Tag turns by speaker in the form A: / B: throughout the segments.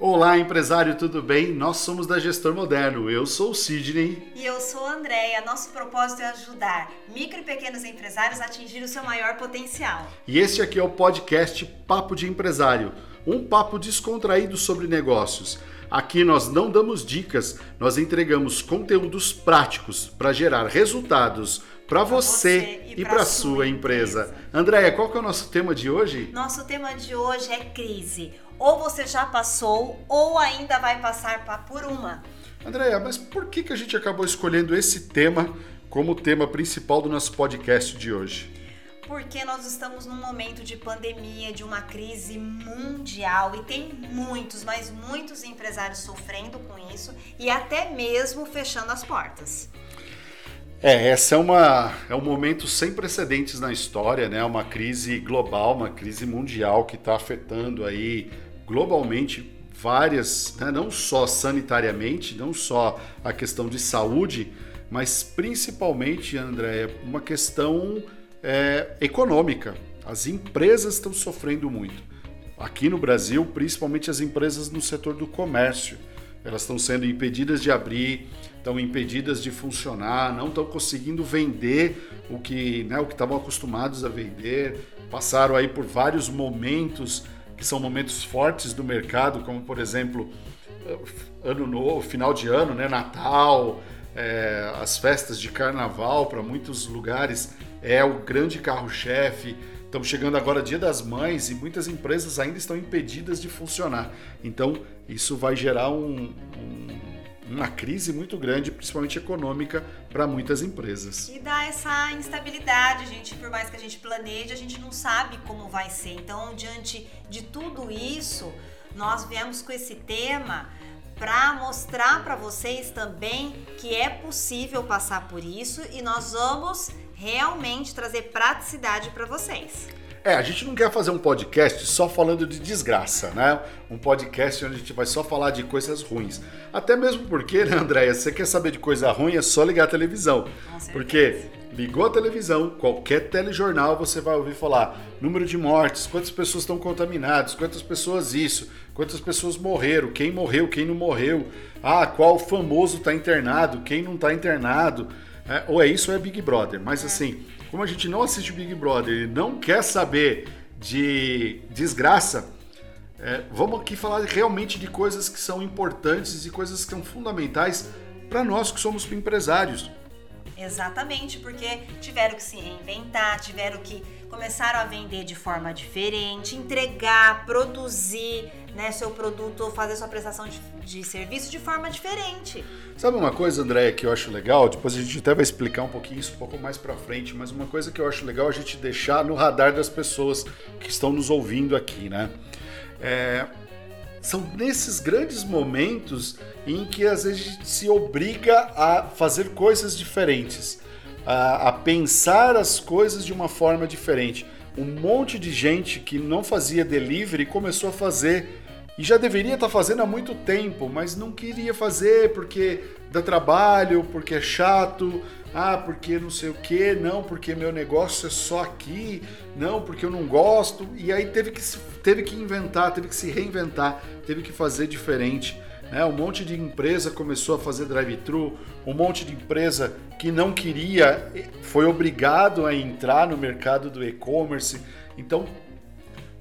A: Olá, empresário, tudo bem? Nós somos da Gestor Moderno. Eu sou o Sidney.
B: E eu sou a Andréia. Nosso propósito é ajudar micro e pequenos empresários a atingir o seu maior potencial.
A: E este aqui é o podcast Papo de Empresário um papo descontraído sobre negócios. Aqui nós não damos dicas, nós entregamos conteúdos práticos para gerar resultados para você, você, e, para a sua empresa. empresa. Andréia, qual que é o nosso tema de hoje?
B: Nosso tema de hoje é crise ou você já passou ou ainda vai passar por uma.
A: Andréia, mas por que, que a gente acabou escolhendo esse tema como tema principal do nosso podcast de hoje?
B: Porque nós estamos num momento de pandemia, de uma crise mundial e tem muitos, mas muitos empresários sofrendo com isso e até mesmo fechando as portas.
A: É, essa é, uma, é um momento sem precedentes na história, né? Uma crise global, uma crise mundial que está afetando aí globalmente várias, né, não só sanitariamente, não só a questão de saúde, mas principalmente, André, uma questão é, econômica. As empresas estão sofrendo muito. Aqui no Brasil, principalmente as empresas no setor do comércio. Elas estão sendo impedidas de abrir, estão impedidas de funcionar, não estão conseguindo vender o que né, o que estavam acostumados a vender. Passaram aí por vários momentos que são momentos fortes do mercado, como por exemplo ano novo, final de ano, né, Natal, é, as festas de carnaval para muitos lugares é o grande carro-chefe. Estamos chegando agora Dia das Mães e muitas empresas ainda estão impedidas de funcionar. Então isso vai gerar um, um uma crise muito grande, principalmente econômica, para muitas empresas.
B: E dá essa instabilidade, gente, por mais que a gente planeje, a gente não sabe como vai ser. Então, diante de tudo isso, nós viemos com esse tema para mostrar para vocês também que é possível passar por isso e nós vamos realmente trazer praticidade para vocês.
A: É, a gente não quer fazer um podcast só falando de desgraça, né? Um podcast onde a gente vai só falar de coisas ruins. Até mesmo porque, né, Andréia, você quer saber de coisa ruim, é só ligar a televisão. Porque ligou a televisão, qualquer telejornal você vai ouvir falar número de mortes, quantas pessoas estão contaminadas, quantas pessoas isso, quantas pessoas morreram, quem morreu, quem não morreu, ah, qual famoso está internado, quem não está internado. É, ou é isso ou é Big Brother. Mas assim, como a gente não assiste Big Brother e não quer saber de desgraça, é, vamos aqui falar realmente de coisas que são importantes e coisas que são fundamentais para nós que somos empresários.
B: Exatamente, porque tiveram que se reinventar, tiveram que começaram a vender de forma diferente, entregar, produzir né, seu produto ou fazer sua prestação de, de serviço de forma diferente.
A: Sabe uma coisa, Andréia, que eu acho legal? Depois a gente até vai explicar um pouquinho isso um pouco mais para frente, mas uma coisa que eu acho legal é a gente deixar no radar das pessoas que estão nos ouvindo aqui, né? É, são nesses grandes momentos em que às vezes a gente se obriga a fazer coisas diferentes, a, a pensar as coisas de uma forma diferente. Um monte de gente que não fazia delivery começou a fazer e já deveria estar fazendo há muito tempo, mas não queria fazer porque dá trabalho, porque é chato, ah, porque não sei o que, não, porque meu negócio é só aqui, não, porque eu não gosto. E aí teve que, teve que inventar, teve que se reinventar, teve que fazer diferente. Né? Um monte de empresa começou a fazer drive-thru, um monte de empresa que não queria foi obrigado a entrar no mercado do e-commerce. Então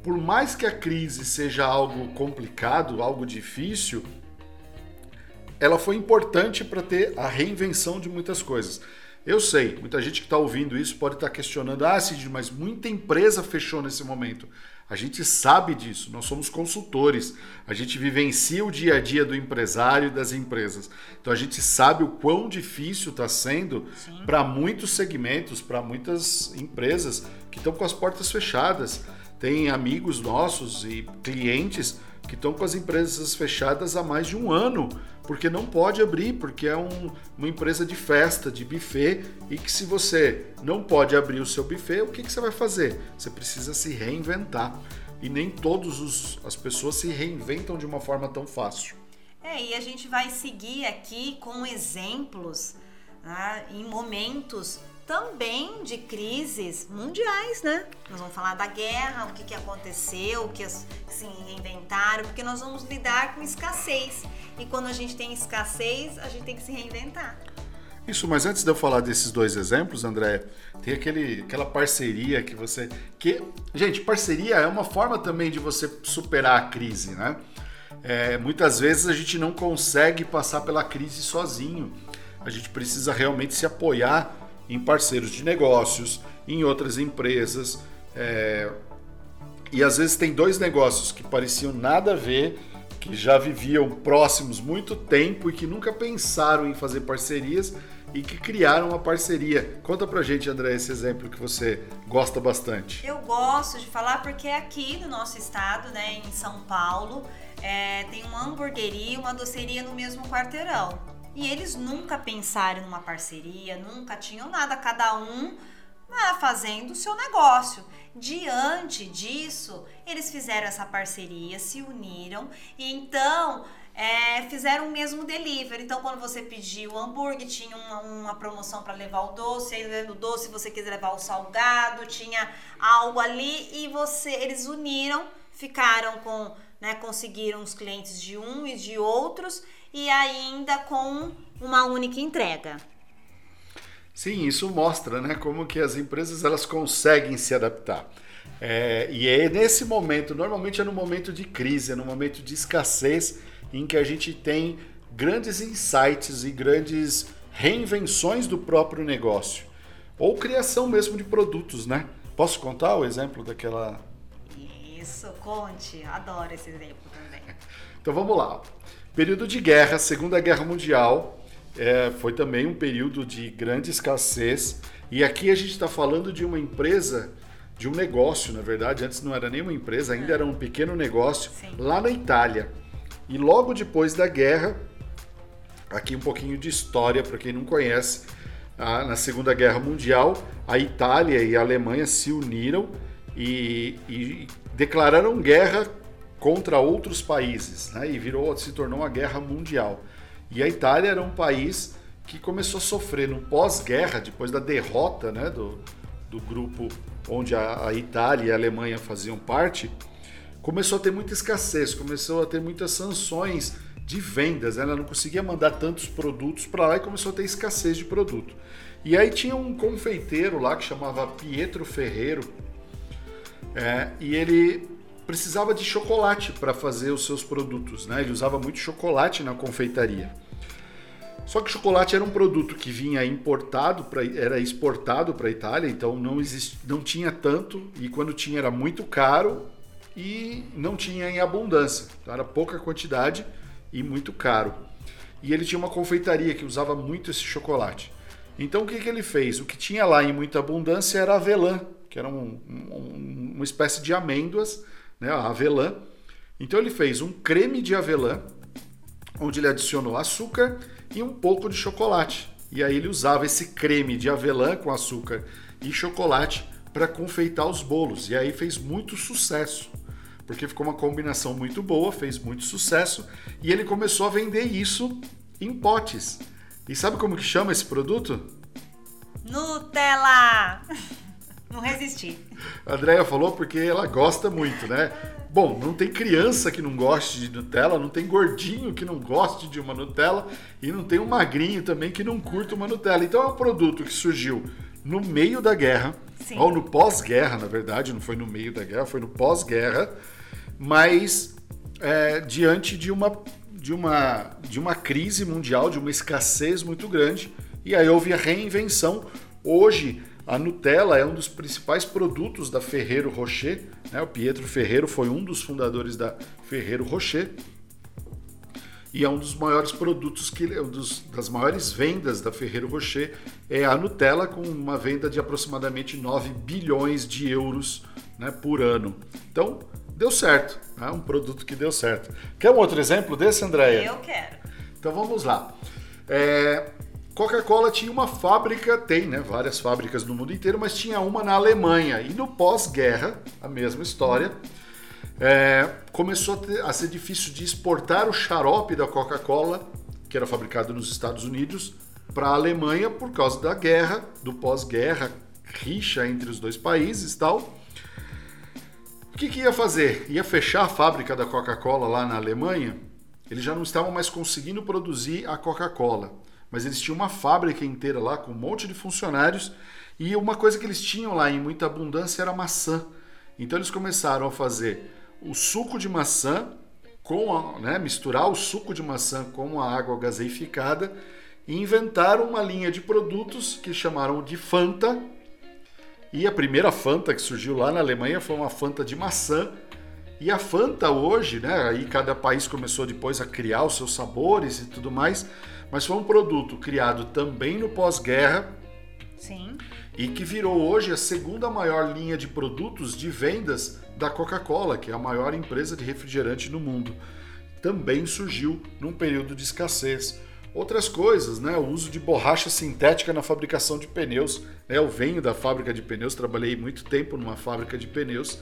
A: por mais que a crise seja algo complicado, algo difícil, ela foi importante para ter a reinvenção de muitas coisas. Eu sei, muita gente que está ouvindo isso pode estar tá questionando: ah, Cid, mas muita empresa fechou nesse momento. A gente sabe disso, nós somos consultores, a gente vivencia o dia a dia do empresário e das empresas. Então a gente sabe o quão difícil está sendo para muitos segmentos, para muitas empresas que estão com as portas fechadas. Tem amigos nossos e clientes que estão com as empresas fechadas há mais de um ano, porque não pode abrir, porque é um, uma empresa de festa, de buffet, e que se você não pode abrir o seu buffet, o que, que você vai fazer? Você precisa se reinventar. E nem todas as pessoas se reinventam de uma forma tão fácil.
B: É, e a gente vai seguir aqui com exemplos né, em momentos também de crises mundiais, né? Nós vamos falar da guerra, o que, que aconteceu, o que as, se reinventaram, porque nós vamos lidar com escassez. E quando a gente tem escassez, a gente tem que se reinventar.
A: Isso, mas antes de eu falar desses dois exemplos, André, tem aquele, aquela parceria que você. que Gente, parceria é uma forma também de você superar a crise, né? É, muitas vezes a gente não consegue passar pela crise sozinho. A gente precisa realmente se apoiar em parceiros de negócios, em outras empresas. É... E às vezes tem dois negócios que pareciam nada a ver, que já viviam próximos muito tempo e que nunca pensaram em fazer parcerias e que criaram uma parceria. Conta pra gente, André, esse exemplo que você gosta bastante.
B: Eu gosto de falar porque é aqui no nosso estado, né, em São Paulo, é, tem uma hamburgueria e uma doceria no mesmo quarteirão. E eles nunca pensaram numa parceria, nunca tinham nada, cada um né, fazendo o seu negócio. Diante disso, eles fizeram essa parceria, se uniram e então é, fizeram o mesmo delivery. Então, quando você pediu o hambúrguer, tinha uma, uma promoção para levar o doce, aí o doce, você quiser levar o salgado, tinha algo ali e você, eles uniram, ficaram com, né, conseguiram os clientes de um e de outros e ainda com uma única entrega.
A: Sim, isso mostra, né, como que as empresas elas conseguem se adaptar. É, e é nesse momento, normalmente é no momento de crise, é no momento de escassez, em que a gente tem grandes insights e grandes reinvenções do próprio negócio, ou criação mesmo de produtos, né? Posso contar o exemplo daquela?
B: Isso, conte. Adoro esse exemplo também.
A: Então vamos lá. Período de guerra, Segunda Guerra Mundial, é, foi também um período de grande escassez. E aqui a gente está falando de uma empresa, de um negócio, na verdade, antes não era nem uma empresa, ainda era um pequeno negócio, Sim. lá na Itália. E logo depois da guerra, aqui um pouquinho de história para quem não conhece, na Segunda Guerra Mundial, a Itália e a Alemanha se uniram e, e declararam guerra contra outros países, né? e virou, se tornou uma guerra mundial. E a Itália era um país que começou a sofrer no pós-guerra, depois da derrota né, do, do grupo onde a, a Itália e a Alemanha faziam parte, começou a ter muita escassez, começou a ter muitas sanções de vendas, né? ela não conseguia mandar tantos produtos para lá e começou a ter escassez de produto. E aí tinha um confeiteiro lá que chamava Pietro Ferreiro, é, e ele precisava de chocolate para fazer os seus produtos, né? Ele usava muito chocolate na confeitaria. Só que chocolate era um produto que vinha importado, pra, era exportado para a Itália, então não, exist, não tinha tanto, e quando tinha era muito caro e não tinha em abundância. Então era pouca quantidade e muito caro. E ele tinha uma confeitaria que usava muito esse chocolate. Então o que, que ele fez? O que tinha lá em muita abundância era avelã, que era um, um, uma espécie de amêndoas né, a avelã. Então ele fez um creme de avelã, onde ele adicionou açúcar e um pouco de chocolate. E aí ele usava esse creme de avelã com açúcar e chocolate para confeitar os bolos. E aí fez muito sucesso, porque ficou uma combinação muito boa, fez muito sucesso e ele começou a vender isso em potes. E sabe como que chama esse produto?
B: Nutella! Não resisti.
A: A Andrea falou porque ela gosta muito, né? Bom, não tem criança que não goste de Nutella, não tem gordinho que não goste de uma Nutella e não tem um magrinho também que não curta uma Nutella. Então é um produto que surgiu no meio da guerra, Sim. ou no pós-guerra, na verdade, não foi no meio da guerra, foi no pós-guerra, mas é, diante de uma, de, uma, de uma crise mundial, de uma escassez muito grande, e aí houve a reinvenção. Hoje, a Nutella é um dos principais produtos da Ferreiro Rocher. Né? O Pietro Ferreiro foi um dos fundadores da Ferreiro Rocher. E é um dos maiores produtos, que, um dos, das maiores vendas da Ferreiro Rocher é a Nutella, com uma venda de aproximadamente 9 bilhões de euros né, por ano. Então, deu certo. É né? um produto que deu certo. Quer um outro exemplo desse, Andréia?
B: Eu quero.
A: Então vamos lá. É, Coca-Cola tinha uma fábrica, tem né, várias fábricas no mundo inteiro, mas tinha uma na Alemanha. E no pós-guerra, a mesma história, é, começou a, ter, a, ser difícil de exportar o xarope da Coca-Cola, que era fabricado nos Estados Unidos, para a Alemanha por causa da guerra, do pós-guerra, rixa entre os dois países tal. O que, que ia fazer? Ia fechar a fábrica da Coca-Cola lá na Alemanha? Eles já não estavam mais conseguindo produzir a Coca-Cola, mas eles tinham uma fábrica inteira lá com um monte de funcionários e uma coisa que eles tinham lá em muita abundância era maçã. Então eles começaram a fazer o suco de maçã com a, né, misturar o suco de maçã com a água gaseificada e inventaram uma linha de produtos que chamaram de Fanta. E a primeira Fanta que surgiu lá na Alemanha foi uma Fanta de maçã. E a Fanta hoje, né, aí cada país começou depois a criar os seus sabores e tudo mais, mas foi um produto criado também no pós-guerra.
B: Sim.
A: E que virou hoje a segunda maior linha de produtos de vendas da Coca-Cola, que é a maior empresa de refrigerante no mundo. Também surgiu num período de escassez. Outras coisas, né? O uso de borracha sintética na fabricação de pneus. Né? Eu venho da fábrica de pneus, trabalhei muito tempo numa fábrica de pneus.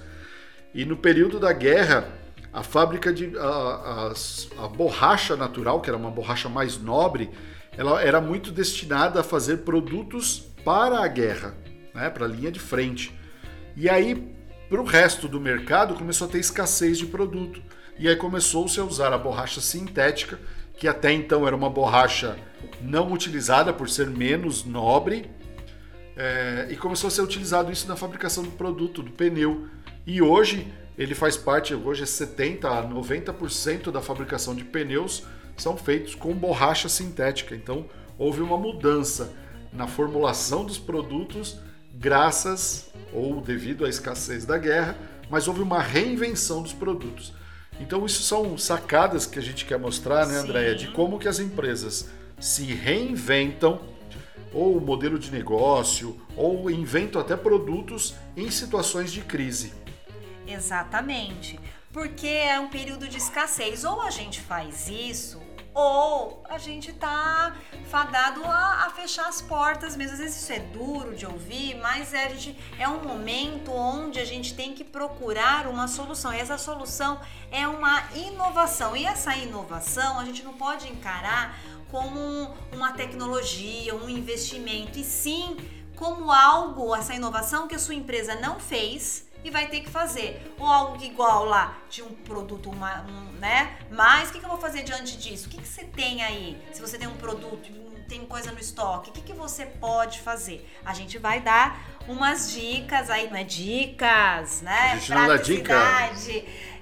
A: E no período da guerra, a fábrica de. a, a, a borracha natural, que era uma borracha mais nobre, ela era muito destinada a fazer produtos para a guerra, né? para a linha de frente. E aí, para o resto do mercado começou a ter escassez de produto. E aí começou-se a usar a borracha sintética, que até então era uma borracha não utilizada por ser menos nobre, é, e começou a ser utilizado isso na fabricação do produto, do pneu. E hoje ele faz parte, hoje é 70 a 90% da fabricação de pneus são feitos com borracha sintética. Então houve uma mudança na formulação dos produtos graças ou devido à escassez da guerra, mas houve uma reinvenção dos produtos. Então isso são sacadas que a gente quer mostrar, né, Andréia, de como que as empresas se reinventam ou modelo de negócio, ou inventam até produtos em situações de crise.
B: Exatamente. Porque é um período de escassez. Ou a gente faz isso, ou a gente tá fadado a, a, fechar as portas mesmo. Às vezes isso é duro de ouvir, mas é, a gente, é um momento onde a gente tem que procurar uma solução. E essa solução é uma inovação. E essa inovação a gente não pode encarar como uma tecnologia, um investimento, e sim como algo, essa inovação que a sua empresa não fez e vai ter que fazer. Ou algo igual lá de um produto, uma, um, né? Mas o que, que, eu vou fazer diante disso? O que, que você tem aí? Se você tem um produto, tem coisa no estoque, o que, que você pode fazer? A gente vai dar umas dicas aí, não é dicas, né?
A: A gente não dá dica.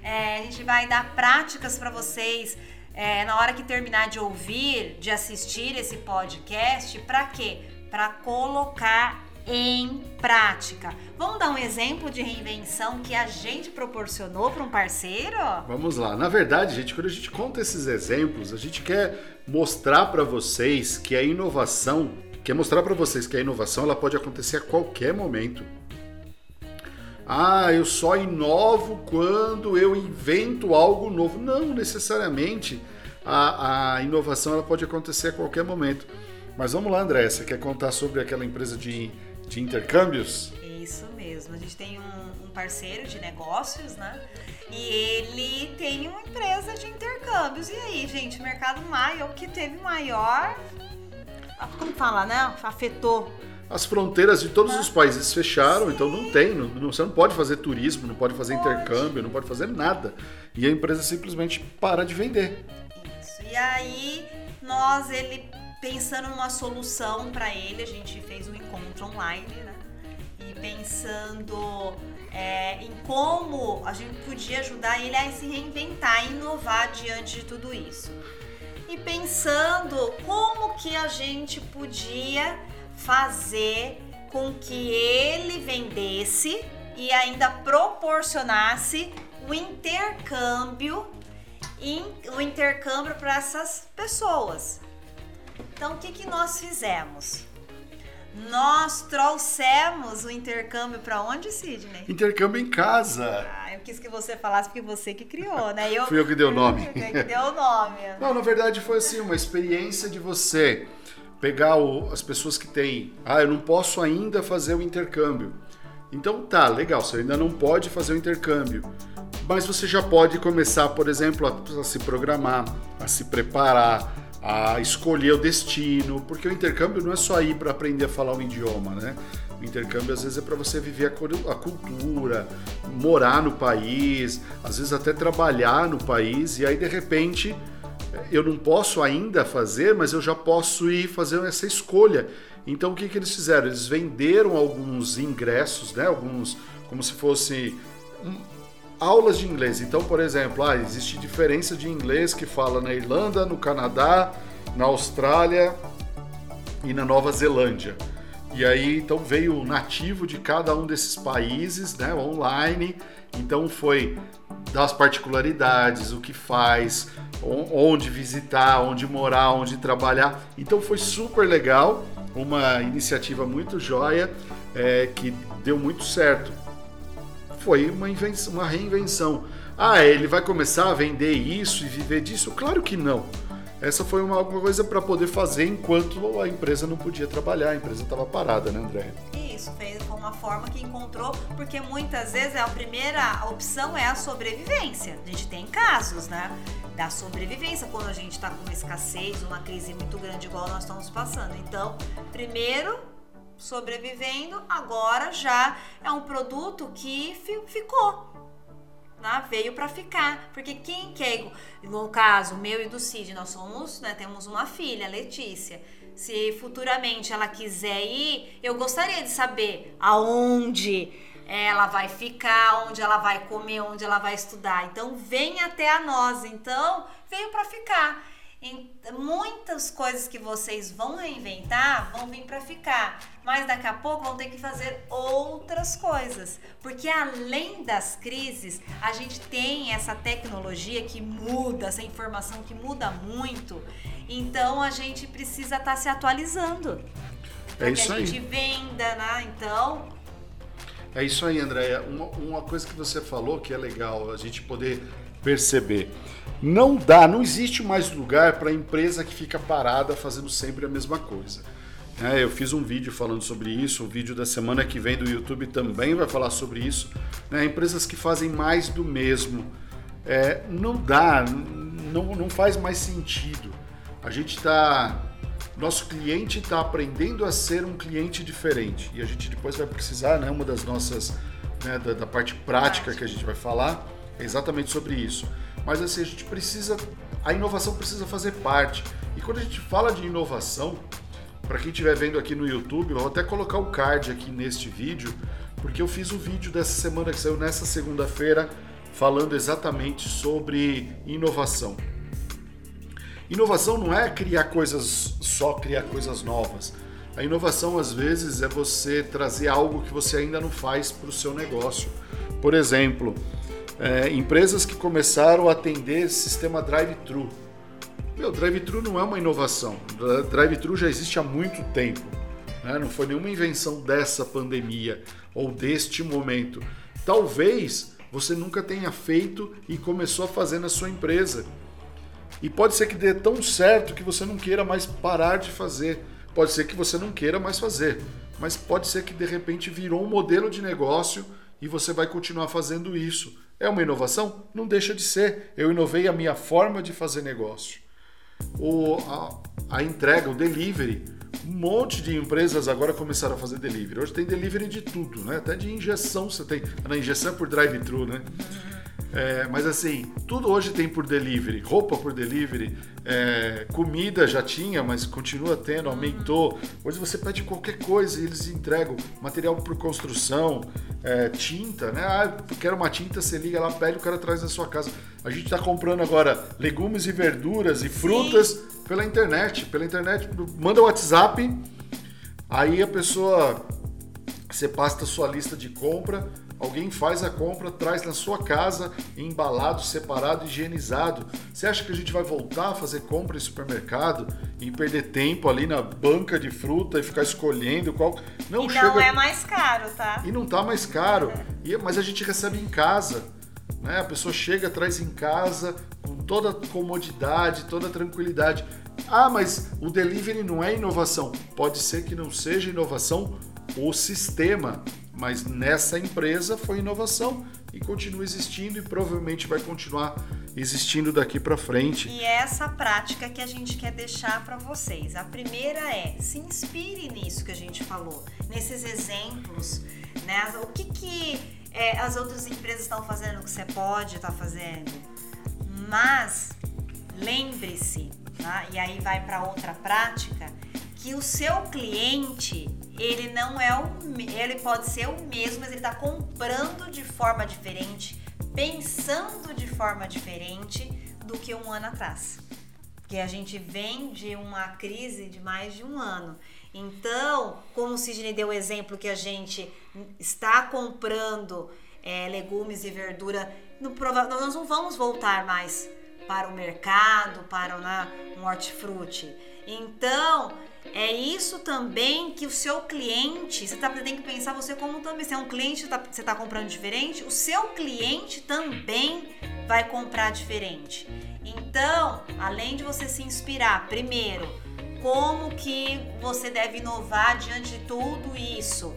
B: É, a gente vai dar práticas para vocês. É, na hora que terminar de ouvir, de assistir esse podcast, para quê? Para colocar em prática. Vamos dar um exemplo de reinvenção que a gente proporcionou para um parceiro?
A: Vamos lá. Na verdade, gente, quando a gente conta esses exemplos, a gente quer mostrar para vocês que a inovação, quer mostrar para vocês que a inovação ela pode acontecer a qualquer momento. Ah, eu só inovo quando eu invento algo novo. Não necessariamente a, a inovação ela pode acontecer a qualquer momento. Mas vamos lá, André, você quer contar sobre aquela empresa de de intercâmbios?
B: Isso mesmo. A gente tem um, um parceiro de negócios, né? E ele tem uma empresa de intercâmbios. E aí, gente, o mercado maior, o que teve maior. Como fala, né? Afetou
A: as fronteiras de todos os países fecharam, Sim. então não tem, não, você não pode fazer turismo, não pode fazer intercâmbio, não pode fazer nada. E a empresa simplesmente para de vender.
B: Isso. E aí nós ele pensando numa solução para ele, a gente fez um encontro online, né? E pensando é, em como a gente podia ajudar ele a se reinventar, inovar diante de tudo isso. E pensando como que a gente podia fazer com que ele vendesse e ainda proporcionasse o intercâmbio o intercâmbio para essas pessoas. Então, o que, que nós fizemos? Nós trouxemos o intercâmbio para onde, Sidney?
A: Intercâmbio em casa.
B: Ah, eu quis que você falasse porque você que criou, né? Eu,
A: Fui eu que dei o nome.
B: Eu que deu o nome.
A: Não, na verdade foi assim, uma experiência de você pegar o, as pessoas que têm, ah, eu não posso ainda fazer o intercâmbio. Então tá, legal, você ainda não pode fazer o intercâmbio. Mas você já pode começar, por exemplo, a, a se programar, a se preparar, a escolher o destino, porque o intercâmbio não é só ir para aprender a falar um idioma, né? O intercâmbio às vezes é para você viver a cultura, morar no país, às vezes até trabalhar no país, e aí de repente eu não posso ainda fazer, mas eu já posso ir fazer essa escolha. Então o que, que eles fizeram? Eles venderam alguns ingressos, né? Alguns, como se fosse aulas de inglês. Então, por exemplo, ah, existe diferença de inglês que fala na Irlanda, no Canadá, na Austrália e na Nova Zelândia. E aí, então veio o nativo de cada um desses países, né, online. Então foi das particularidades, o que faz, onde visitar, onde morar, onde trabalhar. Então foi super legal, uma iniciativa muito joia é, que deu muito certo. Foi uma, invenção, uma reinvenção. Ah, ele vai começar a vender isso e viver disso? Claro que não. Essa foi uma, uma coisa para poder fazer enquanto a empresa não podia trabalhar, a empresa estava parada, né, André?
B: Isso, fez com uma forma que encontrou, porque muitas vezes a primeira opção é a sobrevivência. A gente tem casos, né? Da sobrevivência quando a gente está com uma escassez, uma crise muito grande, igual nós estamos passando. Então, primeiro sobrevivendo, agora já é um produto que ficou né, veio para ficar. Porque quem quer, no caso meu e do Cid, nós somos, né, temos uma filha, Letícia. Se futuramente ela quiser ir, eu gostaria de saber aonde ela vai ficar, onde ela vai comer, onde ela vai estudar. Então vem até a nós. Então veio para ficar muitas coisas que vocês vão reinventar vão vir para ficar, mas daqui a pouco vão ter que fazer outras coisas, porque além das crises, a gente tem essa tecnologia que muda, essa informação que muda muito, então a gente precisa estar tá se atualizando.
A: É isso
B: que a gente venda, né? Então,
A: é isso aí, Andréia. Uma, uma coisa que você falou que é legal a gente poder perceber. Não dá, não existe mais lugar para empresa que fica parada fazendo sempre a mesma coisa. É, eu fiz um vídeo falando sobre isso, o vídeo da semana que vem do YouTube também vai falar sobre isso. Né? Empresas que fazem mais do mesmo. É, não dá, não, não faz mais sentido. A gente está. Nosso cliente está aprendendo a ser um cliente diferente. E a gente depois vai precisar, né, uma das nossas. Né, da, da parte prática que a gente vai falar, é exatamente sobre isso. Mas assim, a gente precisa, a inovação precisa fazer parte. E quando a gente fala de inovação, para quem estiver vendo aqui no YouTube, eu vou até colocar o card aqui neste vídeo, porque eu fiz o vídeo dessa semana que saiu nessa segunda-feira falando exatamente sobre inovação. Inovação não é criar coisas só criar coisas novas. A inovação às vezes é você trazer algo que você ainda não faz para o seu negócio. Por exemplo, é, empresas que começaram a atender sistema drive-thru. Meu, drive-thru não é uma inovação. Drive-thru já existe há muito tempo. Né? Não foi nenhuma invenção dessa pandemia ou deste momento. Talvez você nunca tenha feito e começou a fazer na sua empresa. E pode ser que dê tão certo que você não queira mais parar de fazer. Pode ser que você não queira mais fazer. Mas pode ser que de repente virou um modelo de negócio e você vai continuar fazendo isso. É uma inovação? Não deixa de ser. Eu inovei a minha forma de fazer negócio. O, a, a entrega, o delivery. Um monte de empresas agora começaram a fazer delivery. Hoje tem delivery de tudo, né? Até de injeção você tem. Na injeção é por drive-thru, né? É, mas assim, tudo hoje tem por delivery, roupa por delivery, é, comida já tinha, mas continua tendo, aumentou. Hoje você pede qualquer coisa e eles entregam material por construção, é, tinta, né? Ah, quero uma tinta, você liga lá, pede, o cara traz na sua casa. A gente está comprando agora legumes e verduras e frutas Sim. pela internet. Pela internet, manda o WhatsApp, aí a pessoa você passa a sua lista de compra Alguém faz a compra, traz na sua casa, embalado, separado, higienizado. Você acha que a gente vai voltar a fazer compra em supermercado e perder tempo ali na banca de fruta e ficar escolhendo qual.
B: Não, e chega... não é mais caro, tá?
A: E não tá mais caro. E, mas a gente recebe em casa. Né? A pessoa chega, traz em casa com toda comodidade, toda tranquilidade. Ah, mas o delivery não é inovação. Pode ser que não seja inovação o sistema mas nessa empresa foi inovação e continua existindo e provavelmente vai continuar existindo daqui para frente.
B: E é essa prática que a gente quer deixar para vocês. A primeira é se inspire nisso que a gente falou, nesses exemplos, né? O que que é, as outras empresas estão fazendo que você pode estar tá fazendo? Mas lembre-se, tá? e aí vai para outra prática, que o seu cliente ele não é o ele pode ser o mesmo, mas ele está comprando de forma diferente, pensando de forma diferente do que um ano atrás. Porque a gente vem de uma crise de mais de um ano. Então, como o Sidney deu o exemplo que a gente está comprando é, legumes e verdura, no, nós não vamos voltar mais para o mercado, para né, um hortifruti. Então, é isso também que o seu cliente, você tá, tem que pensar você como também, se é um cliente, tá, você está comprando diferente, o seu cliente também vai comprar diferente. Então, além de você se inspirar, primeiro, como que você deve inovar diante de tudo isso?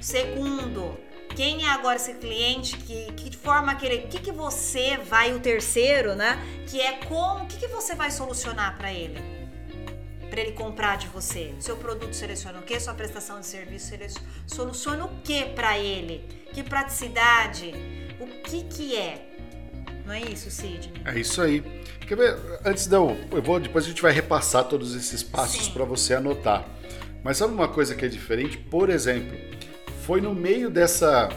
B: Segundo, quem é agora esse cliente, que, que forma aquele, que que você vai o terceiro, né? Que é como, que que você vai solucionar para ele? Para ele comprar de você. O seu produto seleciona o que? Sua prestação de serviço soluciona o que para ele? Que praticidade? O que que é? Não é isso, Sidney?
A: É isso aí. Quer ver? Antes de eu, eu vou, depois a gente vai repassar todos esses passos para você anotar. Mas sabe uma coisa que é diferente? Por exemplo, foi no meio dessa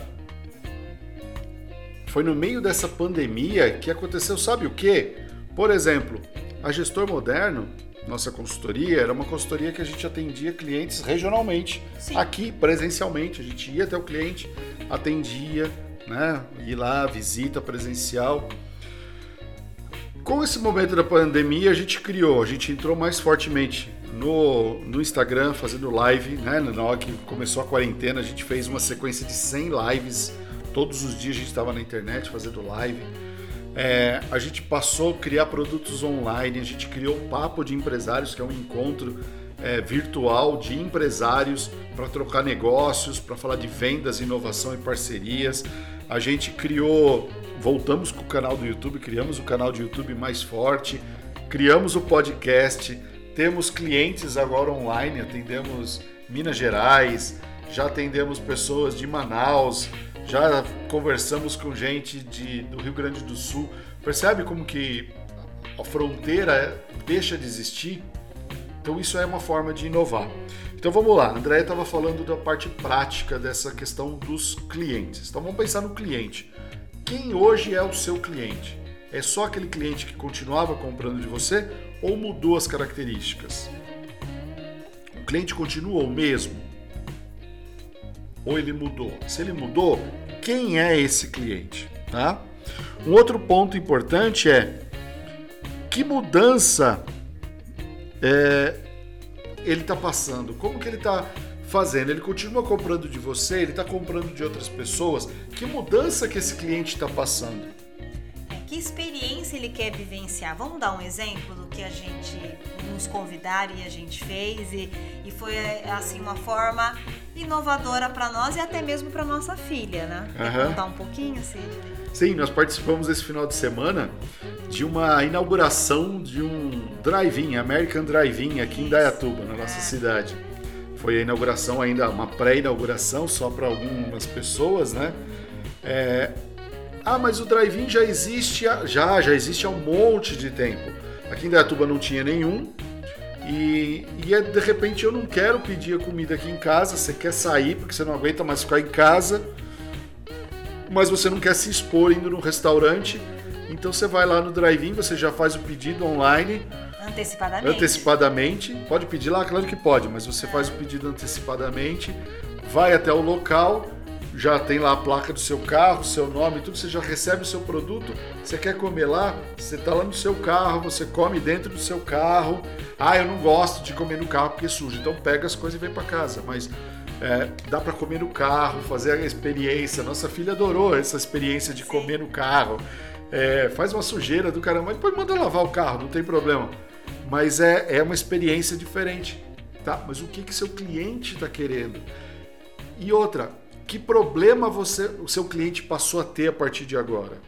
A: foi no meio dessa pandemia que aconteceu, sabe o quê? Por exemplo, a Gestor Moderno, nossa consultoria, era uma consultoria que a gente atendia clientes regionalmente, Sim. aqui presencialmente. A gente ia até o cliente, atendia, né? Ir lá, visita presencial. Com esse momento da pandemia, a gente criou, a gente entrou mais fortemente no, no Instagram fazendo live, né? Na hora que começou a quarentena, a gente fez uma sequência de 100 lives. Todos os dias a gente estava na internet fazendo live. É, a gente passou a criar produtos online, a gente criou o Papo de Empresários, que é um encontro é, virtual de empresários para trocar negócios, para falar de vendas, inovação e parcerias. A gente criou, voltamos com o canal do YouTube, criamos o canal de YouTube mais forte, criamos o podcast, temos clientes agora online, atendemos Minas Gerais, já atendemos pessoas de Manaus, já conversamos com gente de, do Rio Grande do Sul. Percebe como que a fronteira deixa de existir? Então isso é uma forma de inovar. Então vamos lá, a Andréia estava falando da parte prática dessa questão dos clientes. Então vamos pensar no cliente. Quem hoje é o seu cliente? É só aquele cliente que continuava comprando de você ou mudou as características? O cliente continua o mesmo? Ou ele mudou? Se ele mudou, quem é esse cliente? Tá? Um outro ponto importante é que mudança é, ele está passando? Como que ele está fazendo? Ele continua comprando de você? Ele está comprando de outras pessoas? Que mudança que esse cliente está passando?
B: Que experiência ele quer vivenciar. Vamos dar um exemplo do que a gente nos convidaram e a gente fez e, e foi assim uma forma inovadora para nós e até mesmo para nossa filha, né? Quer contar um pouquinho, Sidney?
A: Sim, nós participamos esse final de semana de uma inauguração de um drive-in, American Drive-in aqui Isso. em Dayatuba, na nossa é. cidade. Foi a inauguração ainda, uma pré-inauguração só para algumas pessoas, né? É, ah, mas o drive-in já existe, já, já existe há um monte de tempo. Aqui em Dayatuba não tinha nenhum. E, e é, de repente eu não quero pedir a comida aqui em casa, você quer sair porque você não aguenta mais ficar em casa, mas você não quer se expor indo no restaurante. Então você vai lá no drive-in, você já faz o pedido online.
B: Antecipadamente.
A: Antecipadamente. Pode pedir lá? Claro que pode, mas você faz o pedido antecipadamente, vai até o local já tem lá a placa do seu carro, seu nome, tudo, você já recebe o seu produto. Você quer comer lá? Você está lá no seu carro, você come dentro do seu carro. Ah, eu não gosto de comer no carro porque sujo. Então pega as coisas e vem para casa. Mas é, dá para comer no carro, fazer a experiência. Nossa filha adorou essa experiência de comer no carro. É, faz uma sujeira do caramba, depois manda lavar o carro, não tem problema. Mas é, é uma experiência diferente. Tá? Mas o que, que seu cliente está querendo? E outra, que problema você, o seu cliente passou a ter a partir de agora?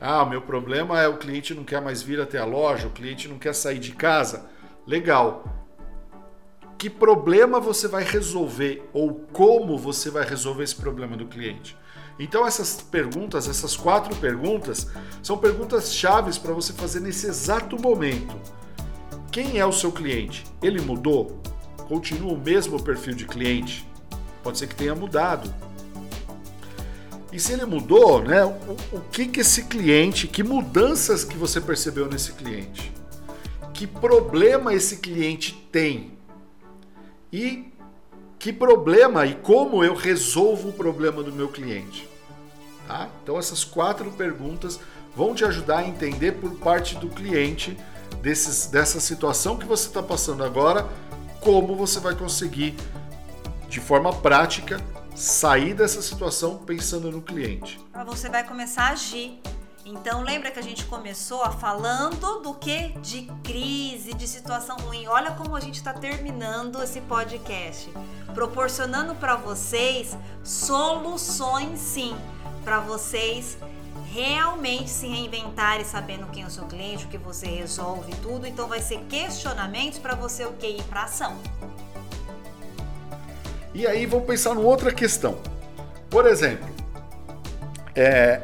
A: Ah, meu problema é o cliente não quer mais vir até a loja, o cliente não quer sair de casa. Legal. Que problema você vai resolver ou como você vai resolver esse problema do cliente? Então essas perguntas, essas quatro perguntas, são perguntas chaves para você fazer nesse exato momento. Quem é o seu cliente? Ele mudou? Continua o mesmo perfil de cliente? Pode ser que tenha mudado. E se ele mudou, né? O, o que que esse cliente, que mudanças que você percebeu nesse cliente? Que problema esse cliente tem? E que problema e como eu resolvo o problema do meu cliente? Tá? Então essas quatro perguntas vão te ajudar a entender por parte do cliente desses, dessa situação que você está passando agora, como você vai conseguir de forma prática sair dessa situação pensando no cliente.
B: Você vai começar a agir. Então lembra que a gente começou a falando do que? De crise, de situação ruim. Olha como a gente está terminando esse podcast, proporcionando para vocês soluções sim, para vocês realmente se reinventarem sabendo quem é o seu cliente, o que você resolve, tudo. Então vai ser questionamentos para você o que ir para ação.
A: E aí vamos pensar numa outra questão. Por exemplo, é,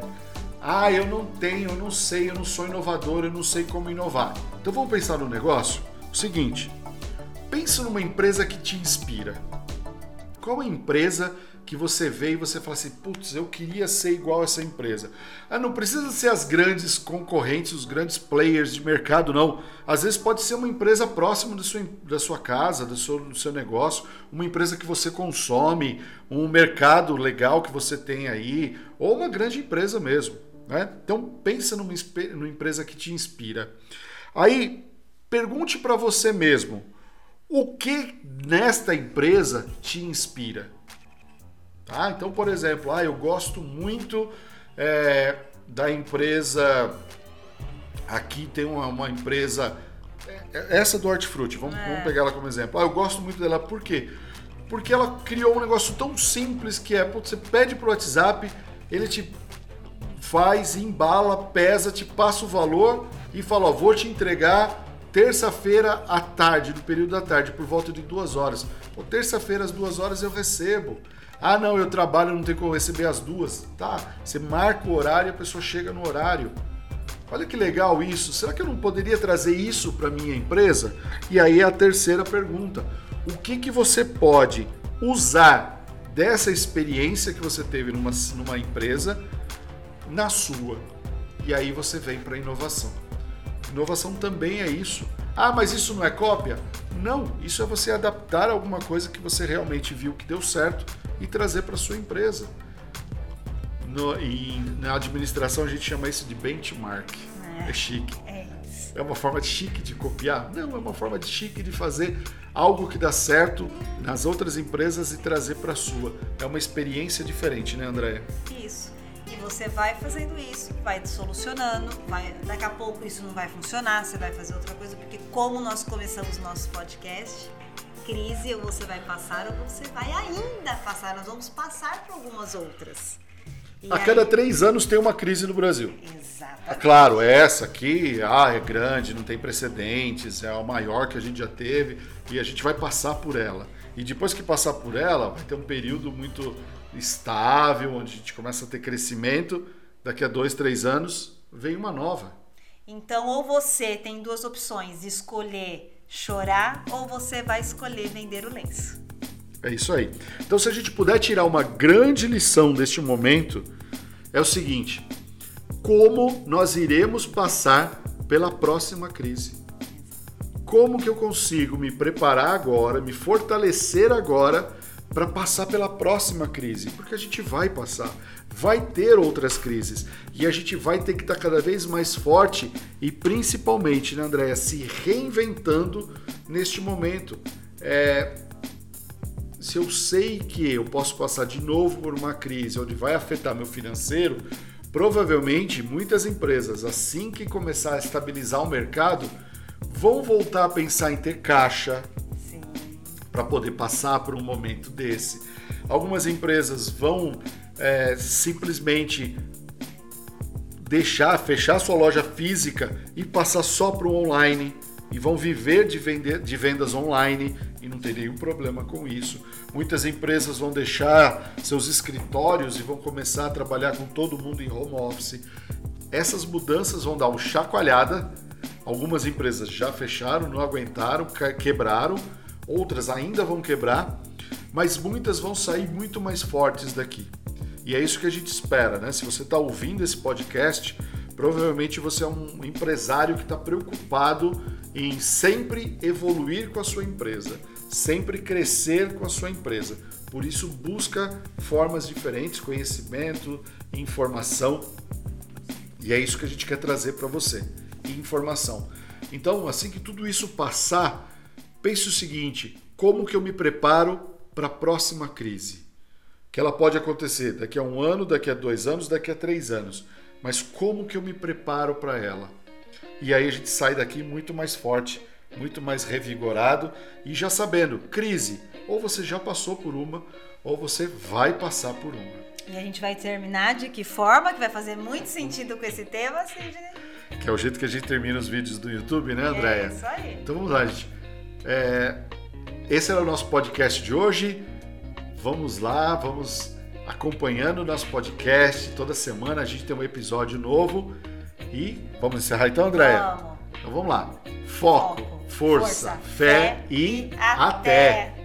A: ah, eu não tenho, eu não sei, eu não sou inovador, eu não sei como inovar. Então vamos pensar no negócio? O seguinte, pensa numa empresa que te inspira. Qual a empresa que você vê e você fala assim, putz, eu queria ser igual essa empresa. Ah, não precisa ser as grandes concorrentes, os grandes players de mercado, não. Às vezes pode ser uma empresa próxima da sua, da sua casa, do seu, do seu negócio, uma empresa que você consome, um mercado legal que você tem aí, ou uma grande empresa mesmo. Né? Então pensa numa, numa empresa que te inspira. Aí pergunte para você mesmo, o que nesta empresa te inspira? Tá? Então, por exemplo, ah, eu gosto muito é, da empresa. Aqui tem uma, uma empresa. É, é, essa do Hortifruti, vamos, é. vamos pegar ela como exemplo. Ah, eu gosto muito dela, por quê? Porque ela criou um negócio tão simples que é, você pede pro WhatsApp, ele te faz, embala, pesa, te passa o valor e fala, ó, vou te entregar terça-feira à tarde, no período da tarde, por volta de duas horas. terça-feira às duas horas eu recebo. Ah, não, eu trabalho, não tenho como receber as duas. Tá, você marca o horário e a pessoa chega no horário. Olha que legal isso. Será que eu não poderia trazer isso para minha empresa? E aí é a terceira pergunta. O que, que você pode usar dessa experiência que você teve numa, numa empresa na sua? E aí você vem para a inovação. Inovação também é isso. Ah, mas isso não é cópia? Não, isso é você adaptar alguma coisa que você realmente viu que deu certo e trazer para sua empresa. No, e na administração a gente chama isso de benchmark. É, é chique. É, é uma forma de chique de copiar? Não, é uma forma de chique de fazer algo que dá certo nas outras empresas e trazer para a sua. É uma experiência diferente, né, Andréia?
B: Isso. Você vai fazendo isso, vai solucionando, vai, daqui a pouco isso não vai funcionar, você vai fazer outra coisa, porque como nós começamos nosso podcast, crise ou você vai passar ou você vai ainda passar. Nós vamos passar por algumas outras.
A: E a aí... cada três anos tem uma crise no Brasil.
B: Exatamente.
A: É claro, essa aqui ah, é grande, não tem precedentes, é a maior que a gente já teve e a gente vai passar por ela. E depois que passar por ela, vai ter um período muito estável, onde a gente começa a ter crescimento. Daqui a dois, três anos, vem uma nova.
B: Então, ou você tem duas opções: escolher chorar ou você vai escolher vender o lenço.
A: É isso aí. Então, se a gente puder tirar uma grande lição deste momento, é o seguinte: como nós iremos passar pela próxima crise? Como que eu consigo me preparar agora, me fortalecer agora para passar pela próxima crise? Porque a gente vai passar vai ter outras crises e a gente vai ter que estar tá cada vez mais forte e principalmente, né, Andréia, se reinventando neste momento. É, se eu sei que eu posso passar de novo por uma crise onde vai afetar meu financeiro, provavelmente muitas empresas, assim que começar a estabilizar o mercado, vão voltar a pensar em ter caixa para poder passar por um momento desse. Algumas empresas vão é, simplesmente deixar, fechar sua loja física e passar só para o online e vão viver de, vender, de vendas online e não tem nenhum problema com isso. Muitas empresas vão deixar seus escritórios e vão começar a trabalhar com todo mundo em home office. Essas mudanças vão dar uma chacoalhada. Algumas empresas já fecharam, não aguentaram, quebraram, outras ainda vão quebrar, mas muitas vão sair muito mais fortes daqui. E é isso que a gente espera, né? Se você está ouvindo esse podcast, provavelmente você é um empresário que está preocupado em sempre evoluir com a sua empresa, sempre crescer com a sua empresa. Por isso, busca formas diferentes, conhecimento, informação. E é isso que a gente quer trazer para você: informação. Então, assim que tudo isso passar, pense o seguinte: como que eu me preparo para a próxima crise? que ela pode acontecer daqui a um ano, daqui a dois anos, daqui a três anos. Mas como que eu me preparo para ela? E aí a gente sai daqui muito mais forte, muito mais revigorado e já sabendo, crise, ou você já passou por uma, ou você vai passar por uma.
B: E a gente vai terminar de que forma, que vai fazer muito sentido com esse tema, Sidney?
A: Que é o jeito que a gente termina os vídeos do YouTube, né, Andréia?
B: É isso aí.
A: Então vamos lá, gente. É, esse era o nosso podcast de hoje. Vamos lá, vamos acompanhando o nosso podcast. Toda semana a gente tem um episódio novo. E vamos encerrar então, Andréia?
B: Vamos.
A: Então vamos lá. Foco,
B: Foco,
A: força,
B: força,
A: fé,
B: fé e
A: até.
B: até.